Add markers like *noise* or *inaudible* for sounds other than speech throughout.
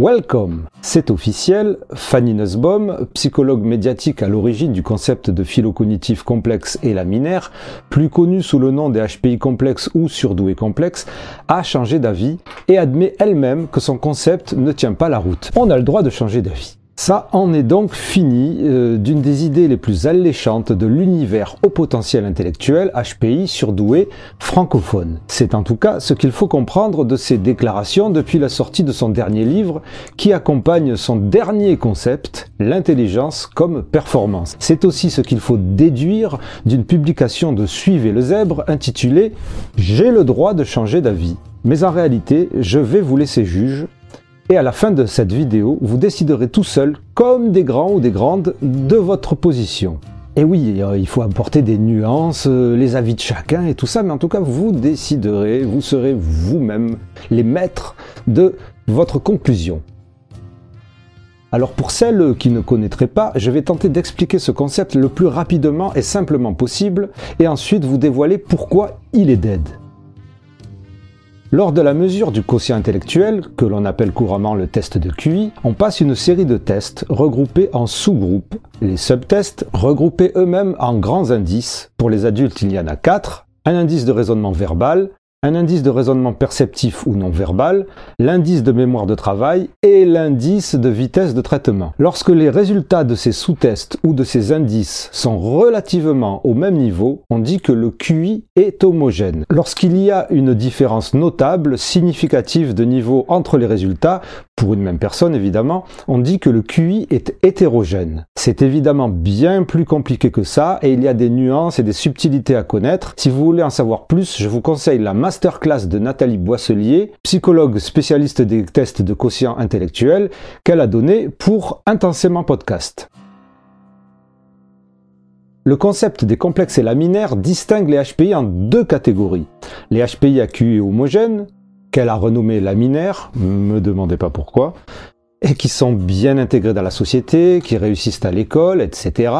Welcome C'est officiel, Fanny Nussbaum, psychologue médiatique à l'origine du concept de phylocognitif complexe et laminaire, plus connu sous le nom des HPI complexes ou surdoués complexes, a changé d'avis et admet elle-même que son concept ne tient pas la route. On a le droit de changer d'avis. Ça en est donc fini euh, d'une des idées les plus alléchantes de l'univers au potentiel intellectuel HPI surdoué francophone. C'est en tout cas ce qu'il faut comprendre de ses déclarations depuis la sortie de son dernier livre qui accompagne son dernier concept, l'intelligence comme performance. C'est aussi ce qu'il faut déduire d'une publication de Suivez le zèbre intitulée J'ai le droit de changer d'avis. Mais en réalité, je vais vous laisser juge et à la fin de cette vidéo, vous déciderez tout seul, comme des grands ou des grandes, de votre position. Et oui, euh, il faut apporter des nuances, euh, les avis de chacun et tout ça, mais en tout cas, vous déciderez, vous serez vous-même les maîtres de votre conclusion. Alors pour celles qui ne connaîtraient pas, je vais tenter d'expliquer ce concept le plus rapidement et simplement possible, et ensuite vous dévoiler pourquoi il est dead. Lors de la mesure du quotient intellectuel, que l'on appelle couramment le test de QI, on passe une série de tests regroupés en sous-groupes. Les subtests regroupés eux-mêmes en grands indices. Pour les adultes, il y en a quatre. Un indice de raisonnement verbal, un indice de raisonnement perceptif ou non verbal, l'indice de mémoire de travail et l'indice de vitesse de traitement. Lorsque les résultats de ces sous-tests ou de ces indices sont relativement au même niveau, on dit que le QI est homogène. Lorsqu'il y a une différence notable, significative de niveau entre les résultats, pour une même personne évidemment, on dit que le QI est hétérogène. C'est évidemment bien plus compliqué que ça et il y a des nuances et des subtilités à connaître. Si vous voulez en savoir plus, je vous conseille la masterclass de Nathalie Boisselier, psychologue spécialiste des tests de quotient intellectuel, qu'elle a donné pour Intensément Podcast. Le concept des complexes et laminaires distingue les HPI en deux catégories. Les HPI à QI homogènes, qu'elle a renommé laminaires, me demandez pas pourquoi, et qui sont bien intégrés dans la société, qui réussissent à l'école, etc.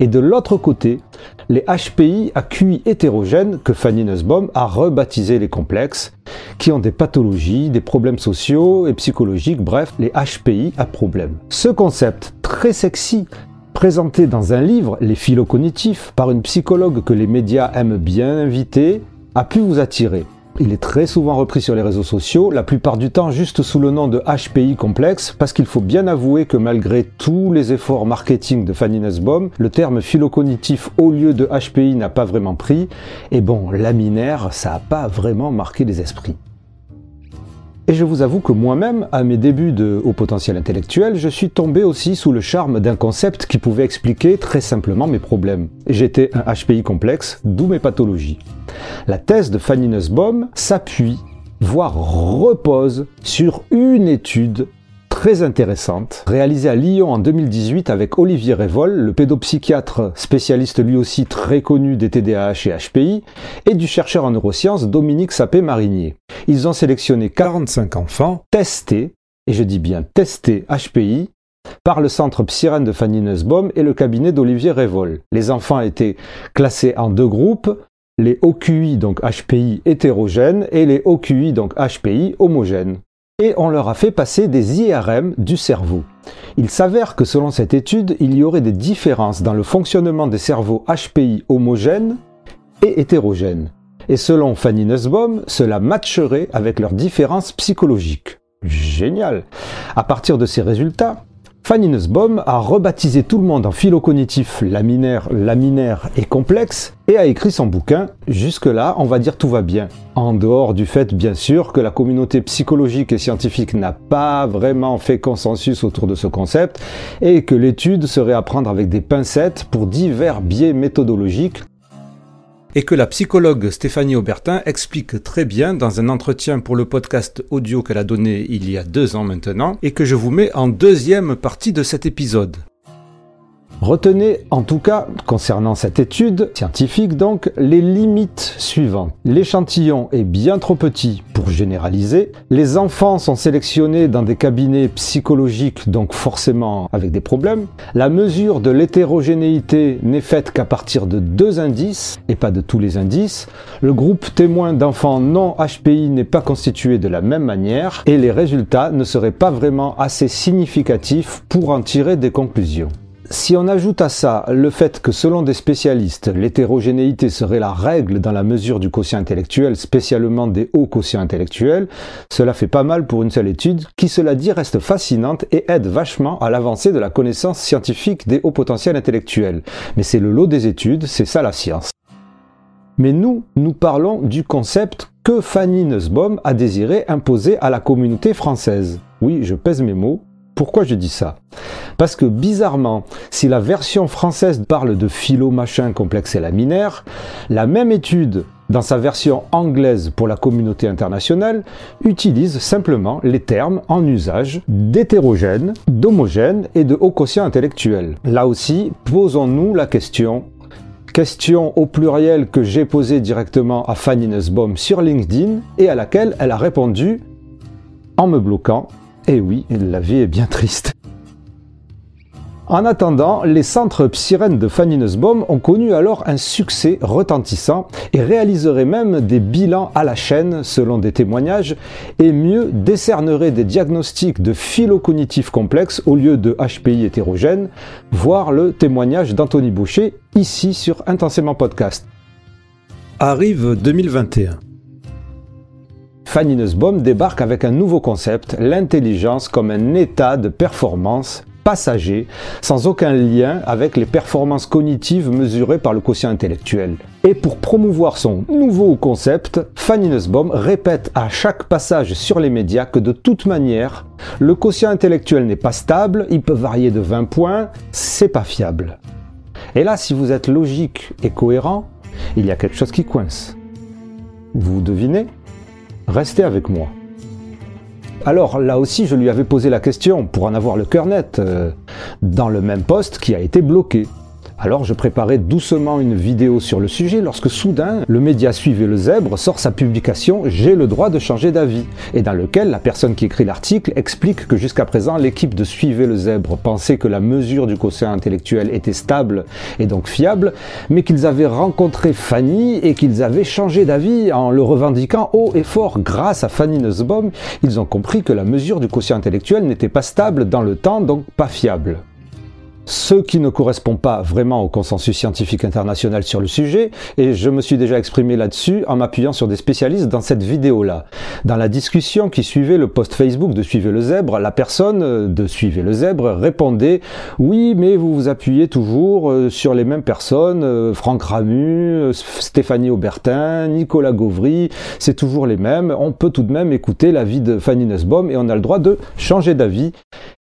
Et de l'autre côté, les HPI à QI hétérogènes que Fanny Nussbaum a rebaptisé les complexes, qui ont des pathologies, des problèmes sociaux et psychologiques, bref, les HPI à problème. Ce concept très sexy présenté dans un livre, Les phylocognitifs, par une psychologue que les médias aiment bien inviter, a pu vous attirer. Il est très souvent repris sur les réseaux sociaux, la plupart du temps juste sous le nom de HPI complexe, parce qu'il faut bien avouer que malgré tous les efforts marketing de Fanny Nussbaum, le terme phylocognitif au lieu de HPI n'a pas vraiment pris, et bon, laminaire, ça n'a pas vraiment marqué les esprits. Et je vous avoue que moi-même, à mes débuts de haut potentiel intellectuel, je suis tombé aussi sous le charme d'un concept qui pouvait expliquer très simplement mes problèmes. J'étais un HPI complexe, d'où mes pathologies. La thèse de Fanny Nussbaum s'appuie, voire repose, sur une étude très intéressante, réalisée à Lyon en 2018 avec Olivier Révol, le pédopsychiatre spécialiste lui aussi très connu des TDAH et HPI, et du chercheur en neurosciences Dominique Sapé-Marinier. Ils ont sélectionné 45 enfants testés, et je dis bien testés HPI, par le centre Psyrène de Fanny Nussbaum et le cabinet d'Olivier Révol. Les enfants étaient classés en deux groupes, les OQI, donc HPI hétérogènes, et les OQI, donc HPI homogènes et on leur a fait passer des IRM du cerveau. Il s'avère que selon cette étude, il y aurait des différences dans le fonctionnement des cerveaux HPI homogènes et hétérogènes. Et selon Fanny Nussbaum, cela matcherait avec leurs différences psychologiques. Génial À partir de ces résultats, Fanny Nussbaum a rebaptisé tout le monde en phylocognitif laminaire, laminaire et complexe et a écrit son bouquin. Jusque-là, on va dire tout va bien. En dehors du fait, bien sûr, que la communauté psychologique et scientifique n'a pas vraiment fait consensus autour de ce concept et que l'étude serait à prendre avec des pincettes pour divers biais méthodologiques et que la psychologue Stéphanie Aubertin explique très bien dans un entretien pour le podcast audio qu'elle a donné il y a deux ans maintenant, et que je vous mets en deuxième partie de cet épisode. Retenez en tout cas, concernant cette étude scientifique donc, les limites suivantes. L'échantillon est bien trop petit pour généraliser. Les enfants sont sélectionnés dans des cabinets psychologiques, donc forcément avec des problèmes. La mesure de l'hétérogénéité n'est faite qu'à partir de deux indices et pas de tous les indices. Le groupe témoin d'enfants non HPI n'est pas constitué de la même manière et les résultats ne seraient pas vraiment assez significatifs pour en tirer des conclusions. Si on ajoute à ça le fait que selon des spécialistes, l'hétérogénéité serait la règle dans la mesure du quotient intellectuel, spécialement des hauts quotients intellectuels, cela fait pas mal pour une seule étude qui, cela dit, reste fascinante et aide vachement à l'avancée de la connaissance scientifique des hauts potentiels intellectuels. Mais c'est le lot des études, c'est ça la science. Mais nous, nous parlons du concept que Fanny Nussbaum a désiré imposer à la communauté française. Oui, je pèse mes mots, pourquoi je dis ça? Parce que bizarrement, si la version française parle de philo machin complexe et laminaire, la même étude dans sa version anglaise pour la communauté internationale, utilise simplement les termes en usage d'hétérogène, d'homogène et de haut quotient intellectuel. Là aussi, posons-nous la question question au pluriel que j'ai posée directement à Fanny Nussbaum sur LinkedIn et à laquelle elle a répondu en me bloquant et eh oui, la vie est bien triste. En attendant, les centres psyrènes de Fanny Nussbaum ont connu alors un succès retentissant et réaliseraient même des bilans à la chaîne selon des témoignages et mieux décerneraient des diagnostics de phylocognitif complexe au lieu de HPI hétérogène, voire le témoignage d'Anthony Boucher ici sur Intensément Podcast. Arrive 2021. Fanny Nussbaum débarque avec un nouveau concept, l'intelligence comme un état de performance passager, sans aucun lien avec les performances cognitives mesurées par le quotient intellectuel. Et pour promouvoir son nouveau concept, Fanny Nussbaum répète à chaque passage sur les médias que de toute manière, le quotient intellectuel n'est pas stable, il peut varier de 20 points, c'est pas fiable. Et là, si vous êtes logique et cohérent, il y a quelque chose qui coince. Vous devinez? Restez avec moi. Alors là aussi, je lui avais posé la question pour en avoir le cœur net, euh, dans le même poste qui a été bloqué. Alors je préparais doucement une vidéo sur le sujet lorsque soudain le média Suivez le Zèbre sort sa publication J'ai le droit de changer d'avis et dans lequel la personne qui écrit l'article explique que jusqu'à présent l'équipe de Suivez le Zèbre pensait que la mesure du quotient intellectuel était stable et donc fiable, mais qu'ils avaient rencontré Fanny et qu'ils avaient changé d'avis en le revendiquant haut et fort. Grâce à Fanny Nussbaum, ils ont compris que la mesure du quotient intellectuel n'était pas stable dans le temps, donc pas fiable ce qui ne correspond pas vraiment au consensus scientifique international sur le sujet, et je me suis déjà exprimé là-dessus en m'appuyant sur des spécialistes dans cette vidéo-là. Dans la discussion qui suivait le post Facebook de Suivez le Zèbre, la personne de Suivez le Zèbre répondait « Oui, mais vous vous appuyez toujours euh, sur les mêmes personnes, euh, Franck Ramu, euh, Stéphanie Aubertin, Nicolas Gauvry, c'est toujours les mêmes, on peut tout de même écouter l'avis de Fanny Nussbaum et on a le droit de changer d'avis.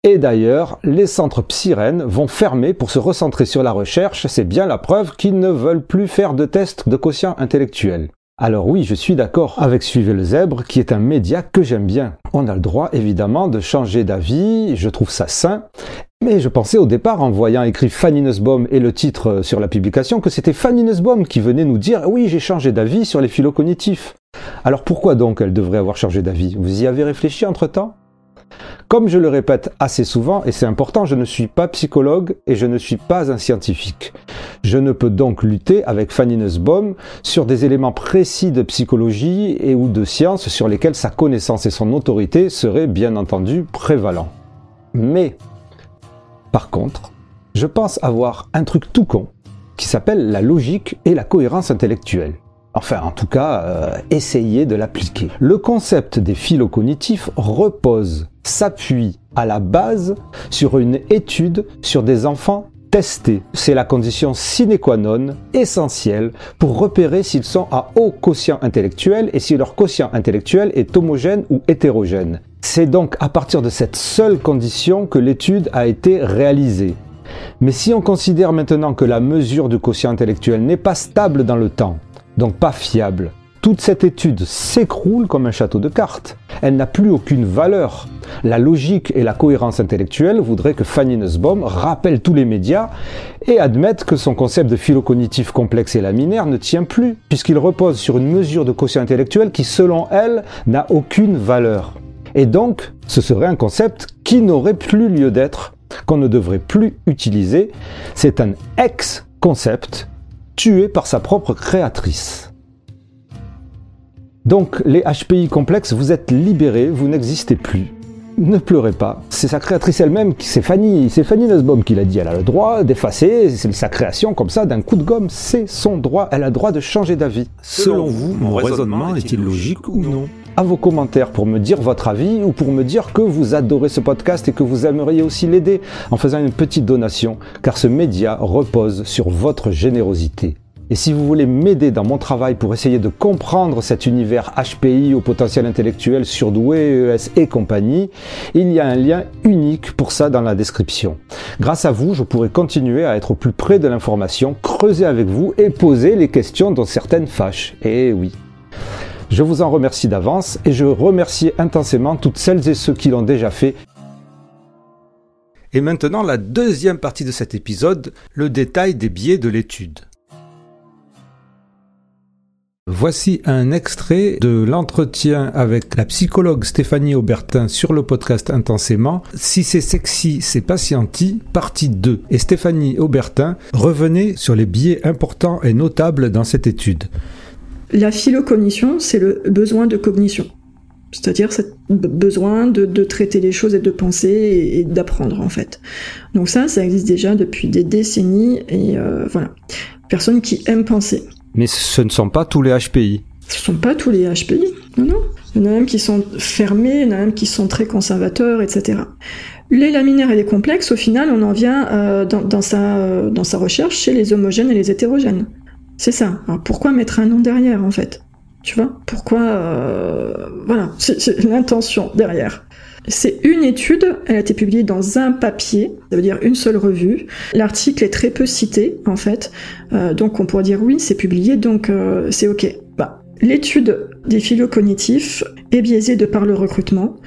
Et d'ailleurs, les centres psyrènes vont fermer pour se recentrer sur la recherche, c'est bien la preuve qu'ils ne veulent plus faire de tests de quotient intellectuel. Alors oui, je suis d'accord avec Suivez le Zèbre, qui est un média que j'aime bien. On a le droit évidemment de changer d'avis, je trouve ça sain. Mais je pensais au départ, en voyant écrit Fanny Nussbaum et le titre sur la publication, que c'était Fanny Nussbaum qui venait nous dire oui, j'ai changé d'avis sur les phylocognitifs. Alors pourquoi donc elle devrait avoir changé d'avis? Vous y avez réfléchi entre temps comme je le répète assez souvent, et c'est important, je ne suis pas psychologue et je ne suis pas un scientifique. Je ne peux donc lutter avec Fanny Nussbaum sur des éléments précis de psychologie et ou de science sur lesquels sa connaissance et son autorité seraient bien entendu prévalents. Mais, par contre, je pense avoir un truc tout con qui s'appelle la logique et la cohérence intellectuelle. Enfin, en tout cas, euh, essayer de l'appliquer. Le concept des phylocognitifs repose, s'appuie à la base sur une étude sur des enfants testés. C'est la condition sine qua non essentielle pour repérer s'ils sont à haut quotient intellectuel et si leur quotient intellectuel est homogène ou hétérogène. C'est donc à partir de cette seule condition que l'étude a été réalisée. Mais si on considère maintenant que la mesure du quotient intellectuel n'est pas stable dans le temps, donc pas fiable, toute cette étude s'écroule comme un château de cartes. Elle n'a plus aucune valeur. La logique et la cohérence intellectuelle voudraient que Fanny Nussbaum rappelle tous les médias et admette que son concept de philo-cognitif complexe et laminaire ne tient plus, puisqu'il repose sur une mesure de quotient intellectuel qui, selon elle, n'a aucune valeur. Et donc, ce serait un concept qui n'aurait plus lieu d'être, qu'on ne devrait plus utiliser. C'est un ex-concept tué par sa propre créatrice. Donc les HPI complexes, vous êtes libérés, vous n'existez plus. Ne pleurez pas. C'est sa créatrice elle-même, c'est Fanny, c'est Fanny Nussbaum qui l'a dit. Elle a le droit d'effacer, c'est sa création comme ça, d'un coup de gomme. C'est son droit. Elle a le droit de changer d'avis. Selon vous, mon raisonnement est-il logique ou non? À vos commentaires pour me dire votre avis ou pour me dire que vous adorez ce podcast et que vous aimeriez aussi l'aider en faisant une petite donation, car ce média repose sur votre générosité. Et si vous voulez m'aider dans mon travail pour essayer de comprendre cet univers HPI au potentiel intellectuel surdoué, ES et compagnie, il y a un lien unique pour ça dans la description. Grâce à vous, je pourrai continuer à être au plus près de l'information, creuser avec vous et poser les questions dont certaines fâchent. Et oui. Je vous en remercie d'avance et je remercie intensément toutes celles et ceux qui l'ont déjà fait et maintenant, la deuxième partie de cet épisode, le détail des biais de l'étude. Voici un extrait de l'entretien avec la psychologue Stéphanie Aubertin sur le podcast Intensément. Si c'est sexy, c'est patienti, partie 2. Et Stéphanie Aubertin revenait sur les biais importants et notables dans cette étude. La philocognition, c'est le besoin de cognition. C'est-à-dire ce besoin de, traiter les choses et de penser et, d'apprendre en fait. Donc ça, ça existe déjà depuis des décennies et euh, voilà. Personne qui aime penser. Mais ce ne sont pas tous les HPI. Ce ne sont pas tous les HPI, non, non. Il y en a même qui sont fermés, il y en a même qui sont très conservateurs, etc. Les laminaires et les complexes, au final, on en vient euh, dans, sa, euh, dans sa recherche chez les homogènes et les hétérogènes. C'est ça. Alors pourquoi mettre un nom derrière, en fait? Tu vois? Pourquoi... Euh, voilà, c'est l'intention derrière. C'est une étude, elle a été publiée dans un papier, ça veut dire une seule revue. L'article est très peu cité, en fait, euh, donc on pourrait dire oui, c'est publié, donc euh, c'est ok. Bah, L'étude des philo cognitifs est biaisée de par le recrutement.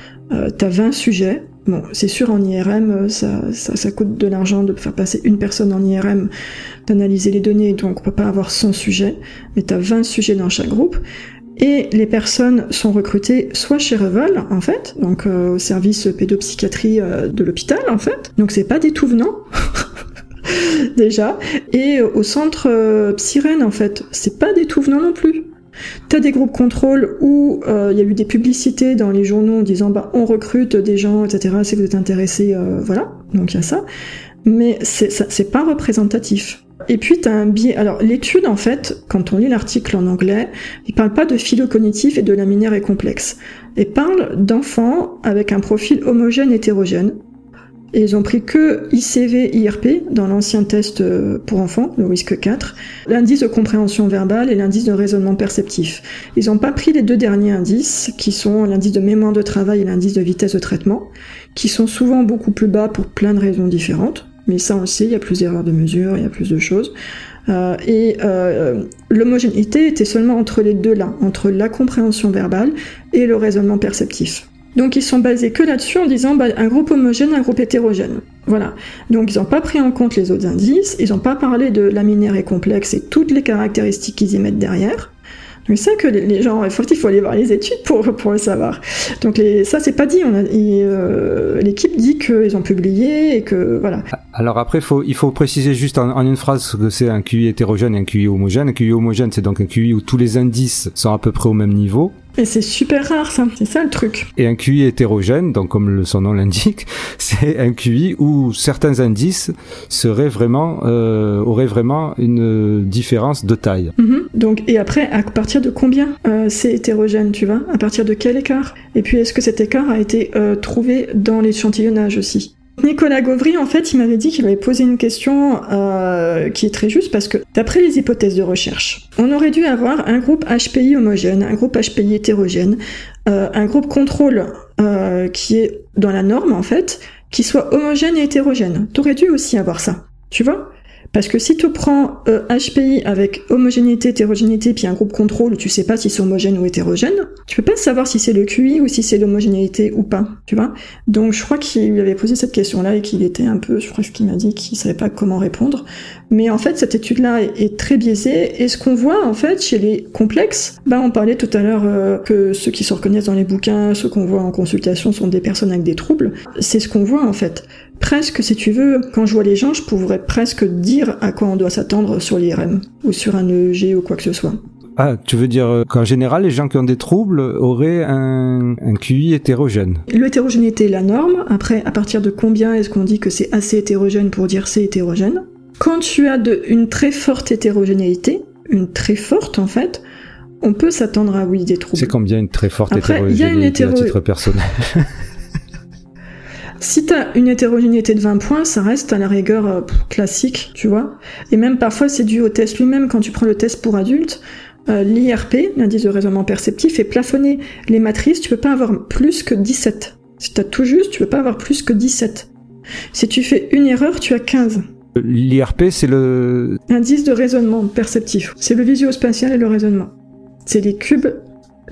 T'as 20 sujets. Bon, c'est sûr, en IRM, ça, ça, ça coûte de l'argent de faire passer une personne en IRM, d'analyser les données, donc on peut pas avoir 100 sujets, mais t'as 20 sujets dans chaque groupe. Et les personnes sont recrutées soit chez Reval, en fait, donc euh, au service pédopsychiatrie euh, de l'hôpital, en fait. Donc c'est pas des *laughs* déjà. Et au centre euh, Psyrène, en fait, c'est pas des non plus. T'as des groupes contrôle où il y a eu des publicités dans les journaux en disant bah on recrute des gens, etc. Si vous êtes intéressé, voilà. Donc il y a ça. Mais c'est pas représentatif. Et puis, tu un biais. Alors, l'étude, en fait, quand on lit l'article en anglais, il parle pas de philo-cognitif et de laminaire et complexe. Il parle d'enfants avec un profil homogène hétérogène. Et ils ont pris que ICV, IRP dans l'ancien test euh, pour enfants, le risque 4, l'indice de compréhension verbale et l'indice de raisonnement perceptif. Ils n'ont pas pris les deux derniers indices, qui sont l'indice de mémoire de travail et l'indice de vitesse de traitement, qui sont souvent beaucoup plus bas pour plein de raisons différentes. Mais ça, on le sait, il y a plus d'erreurs de mesure, il y a plus de choses. Euh, et euh, l'homogénéité était seulement entre les deux là, entre la compréhension verbale et le raisonnement perceptif. Donc ils sont basés que là-dessus en disant bah, un groupe homogène, un groupe hétérogène. Voilà. Donc ils n'ont pas pris en compte les autres indices, ils n'ont pas parlé de laminaire et complexe et toutes les caractéristiques qu'ils y mettent derrière. C'est ça que les gens, il faut, il faut aller voir les études pour, pour le savoir. Donc les, ça, c'est pas dit. Euh, l'équipe dit qu'ils ont publié et que voilà. Alors après, faut, il faut préciser juste en, une phrase que c'est un QI hétérogène et un QI homogène. Un QI homogène, c'est donc un QI où tous les indices sont à peu près au même niveau. Et c'est super rare, ça. C'est ça le truc. Et un QI hétérogène, donc comme son nom l'indique, *laughs* c'est un QI où certains indices seraient vraiment, euh, auraient vraiment une différence de taille. Mm-hmm. Donc, et après, à partir de combien euh, c'est hétérogène, tu vois? À partir de quel écart? Et puis, est-ce que cet écart a été euh, trouvé dans l'échantillonnage aussi? Nicolas Gauvry, en fait, il m'avait dit qu'il avait posé une question euh, qui est très juste parce que, d'après les hypothèses de recherche, on aurait dû avoir un groupe HPI homogène, un groupe HPI hétérogène, euh, un groupe contrôle euh, qui est dans la norme, en fait, qui soit homogène et hétérogène. T'aurais dû aussi avoir ça, tu vois? Parce que si tu prends HPI avec homogénéité, hétérogénéité, puis un groupe contrôle tu sais pas si c'est homogène ou hétérogène, tu peux pas savoir si c'est le QI ou si c'est l'homogénéité ou pas, tu vois. Donc je crois qu'il lui avait posé cette question-là et qu'il était un peu, je crois qu'il m'a dit qu'il savait pas comment répondre. Mais en fait, cette étude-là est, très biaisée. Et ce qu'on voit, en fait, chez les complexes, bah, on parlait tout à l'heure euh, que ceux qui se reconnaissent dans les bouquins, ceux qu'on voit en consultation sont des personnes avec des troubles. C'est ce qu'on voit, en fait. Presque, si tu veux, quand je vois les gens, je pourrais presque dire à quoi on doit s'attendre sur l'IRM ou sur un EEG ou quoi que ce soit. Ah, tu veux dire euh, qu'en général, les gens qui ont des troubles auraient un, un QI hétérogène L'hétérogénéité est la norme. Après, à partir de combien est-ce qu'on dit que c'est assez hétérogène pour dire c'est hétérogène? Quand tu as de, une très forte hétérogénéité, une très forte en fait, on peut s'attendre à oui des troubles. C'est combien une très forte hétérogénéité y a une hétéro... à titre personnel? *laughs* Si tu as une hétérogénéité de 20 points, ça reste à la rigueur euh, classique, tu vois. Et même parfois c'est dû au test lui-même. Quand tu prends le test pour adultes, euh, l'IRP, l'indice de raisonnement perceptif, est plafonné. Les matrices, tu peux pas avoir plus que 17. Si tu as tout juste, tu peux pas avoir plus que 17. Si tu fais une erreur, tu as 15. L'IRP, c'est le... Indice de raisonnement perceptif. C'est le visio-spatial et le raisonnement. C'est les cubes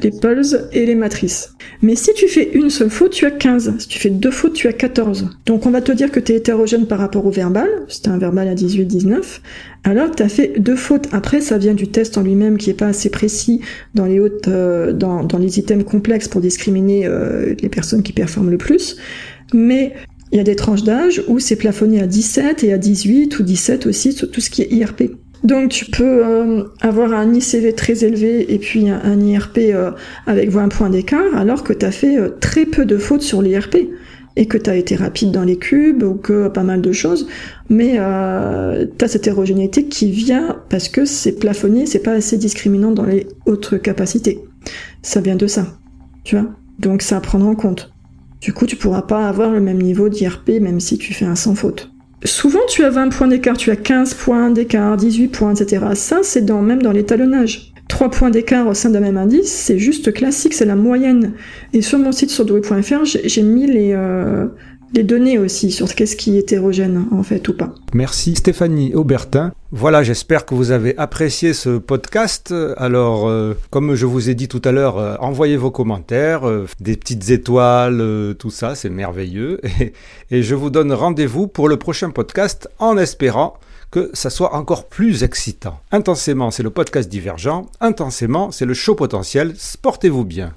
les pulses et les matrices. Mais si tu fais une seule faute, tu as 15. Si tu fais deux fautes, tu as 14. Donc on va te dire que tu es hétérogène par rapport au verbal, c'était un verbal à 18-19, alors tu as fait deux fautes. Après, ça vient du test en lui-même qui est pas assez précis dans les hautes, euh, dans, les items complexes pour discriminer euh, les personnes qui performent le plus. Mais il y a des tranches d'âge où c'est plafonné à 17 et à 18 ou 17 aussi, tout ce qui est IRP. Donc tu peux euh, avoir un ICV très élevé et puis un, IRP euh, avec 20 points d'écart alors que tu as fait euh, très peu de fautes sur l'IRP et que tu as été rapide dans les cubes ou que pas mal de choses, mais euh, tu as cette hétérogénéité qui vient parce que c'est plafonné, c'est pas assez discriminant dans les autres capacités. Ça vient de ça, tu vois Donc c'est à prendre en compte. Du coup, tu pourras pas avoir le même niveau d'IRP même si tu fais un sans faute souvent tu as 20 points d'écart, tu as 15 points d'écart, 18 points, etc. Ça, c'est dans, même dans l'étalonnage. 3 points d'écart au sein d'un même indice, c'est juste classique, c'est la moyenne. Et sur mon site sur doué.fr, j'ai mis les, euh, les données aussi sur qu'est-ce qui est hétérogène en fait ou pas. Merci Stéphanie Aubertin. Voilà, j'espère que vous avez apprécié ce podcast. Alors, euh, comme je vous ai dit tout à l'heure, euh, envoyez vos commentaires, euh, des petites étoiles, tout ça, c'est merveilleux. *laughs* Et, et je vous donne rendez-vous pour le prochain podcast en espérant que ça soit encore plus excitant. Intensément, c'est le podcast divergent. Intensément, c'est le show potentiel. Sportez-vous bien.